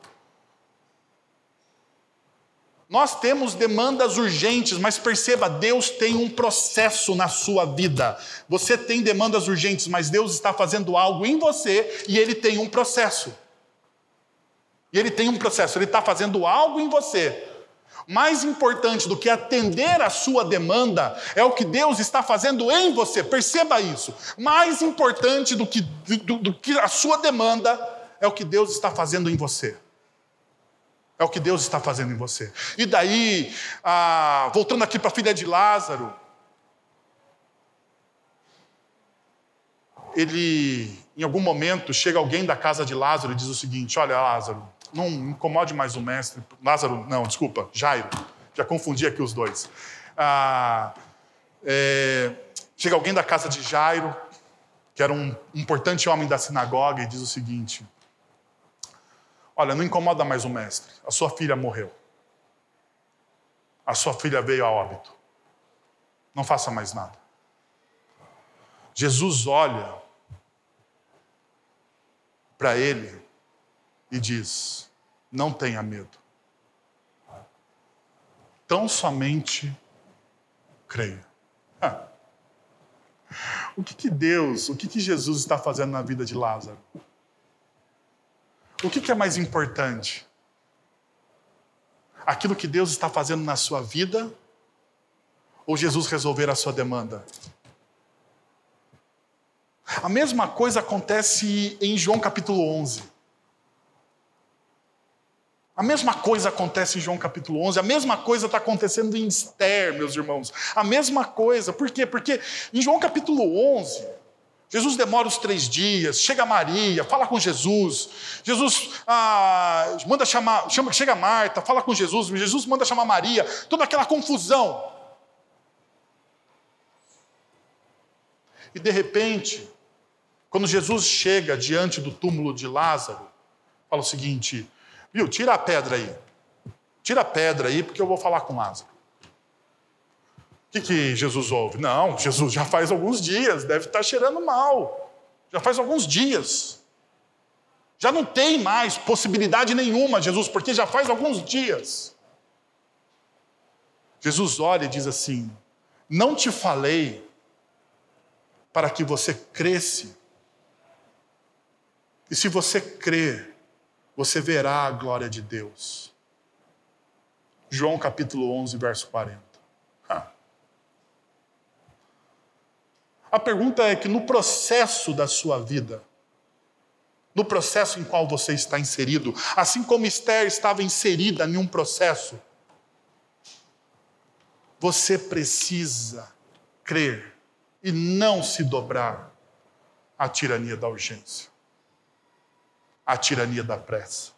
Nós temos demandas urgentes, mas perceba, Deus tem um processo na sua vida. Você tem demandas urgentes, mas Deus está fazendo algo em você e Ele tem um processo. E Ele tem um processo, Ele está fazendo algo em você mais importante do que atender a sua demanda é o que Deus está fazendo em você. Perceba isso. Mais importante do que, do, do que a sua demanda é o que Deus está fazendo em você. É o que Deus está fazendo em você. E daí, ah, voltando aqui para a filha de Lázaro, ele, em algum momento, chega alguém da casa de Lázaro e diz o seguinte: Olha, Lázaro, não incomode mais o mestre. Lázaro, não, desculpa, Jairo. Já confundi aqui os dois. Ah, é, chega alguém da casa de Jairo, que era um importante homem da sinagoga, e diz o seguinte: Olha, não incomoda mais o mestre, a sua filha morreu. A sua filha veio a óbito. Não faça mais nada. Jesus olha para ele e diz: Não tenha medo. Tão somente creia. O que, que Deus, o que, que Jesus está fazendo na vida de Lázaro? O que, que é mais importante? Aquilo que Deus está fazendo na sua vida ou Jesus resolver a sua demanda? A mesma coisa acontece em João capítulo 11. A mesma coisa acontece em João capítulo 11, a mesma coisa está acontecendo em Esther, meus irmãos. A mesma coisa. Por quê? Porque em João capítulo 11, Jesus demora os três dias, chega Maria, fala com Jesus. Jesus ah, manda chamar, chama, chega Marta, fala com Jesus. Jesus manda chamar Maria, toda aquela confusão. E de repente, quando Jesus chega diante do túmulo de Lázaro, fala o seguinte: Viu? Tira a pedra aí. Tira a pedra aí, porque eu vou falar com Lázaro. Que, que Jesus ouve? Não, Jesus já faz alguns dias, deve estar cheirando mal. Já faz alguns dias. Já não tem mais possibilidade nenhuma, Jesus, porque já faz alguns dias. Jesus olha e diz assim: Não te falei para que você cresce. E se você crer, você verá a glória de Deus. João capítulo 11, verso 40. A pergunta é que no processo da sua vida, no processo em qual você está inserido, assim como Esther estava inserida em um processo, você precisa crer e não se dobrar à tirania da urgência a tirania da pressa.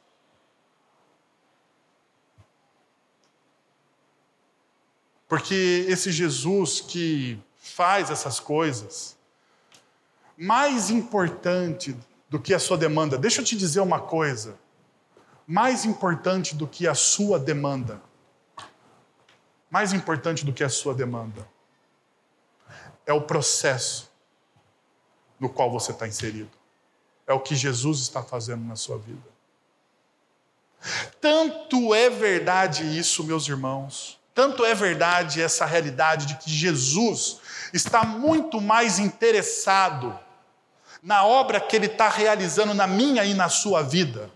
Porque esse Jesus que faz essas coisas, mais importante do que a sua demanda, deixa eu te dizer uma coisa, mais importante do que a sua demanda, mais importante do que a sua demanda é o processo no qual você está inserido. É o que Jesus está fazendo na sua vida. Tanto é verdade isso, meus irmãos, tanto é verdade essa realidade de que Jesus está muito mais interessado na obra que ele está realizando na minha e na sua vida.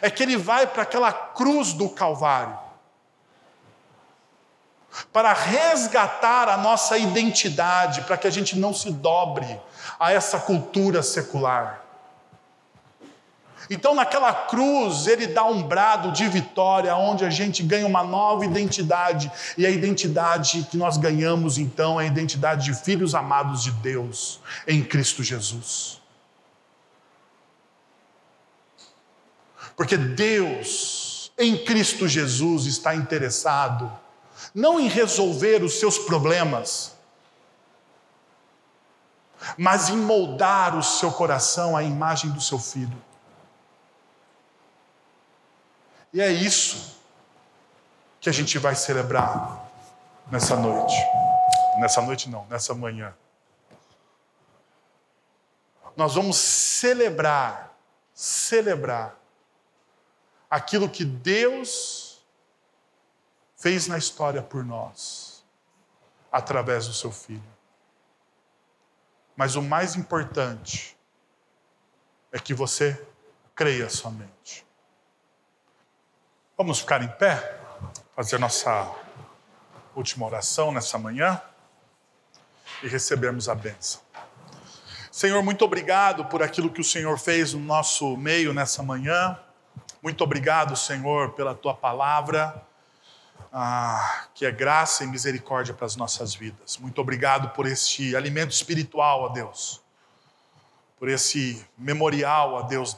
É que ele vai para aquela cruz do Calvário para resgatar a nossa identidade, para que a gente não se dobre a essa cultura secular. Então, naquela cruz, ele dá um brado de vitória, onde a gente ganha uma nova identidade, e a identidade que nós ganhamos, então, é a identidade de filhos amados de Deus em Cristo Jesus. Porque Deus, em Cristo Jesus, está interessado não em resolver os seus problemas, mas em moldar o seu coração à imagem do seu filho. E é isso que a gente vai celebrar nessa noite. Nessa noite, não, nessa manhã. Nós vamos celebrar, celebrar aquilo que Deus fez na história por nós, através do seu filho. Mas o mais importante é que você creia somente. Vamos ficar em pé, fazer nossa última oração nessa manhã e recebermos a bênção. Senhor, muito obrigado por aquilo que o Senhor fez no nosso meio nessa manhã. Muito obrigado, Senhor, pela tua palavra, ah, que é graça e misericórdia para as nossas vidas. Muito obrigado por este alimento espiritual, ó Deus, por esse memorial, ó Deus,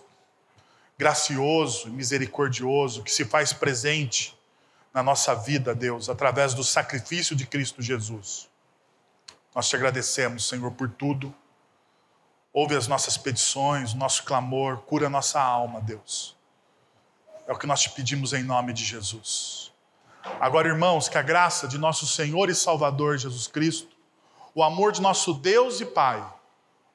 gracioso e misericordioso que se faz presente na nossa vida, Deus, através do sacrifício de Cristo Jesus. Nós te agradecemos, Senhor, por tudo. Ouve as nossas petições, nosso clamor, cura nossa alma, Deus. É o que nós te pedimos em nome de Jesus. Agora, irmãos, que a graça de nosso Senhor e Salvador Jesus Cristo, o amor de nosso Deus e Pai,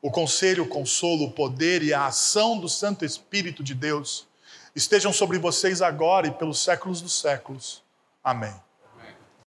o conselho, o consolo, o poder e a ação do Santo Espírito de Deus estejam sobre vocês agora e pelos séculos dos séculos. Amém.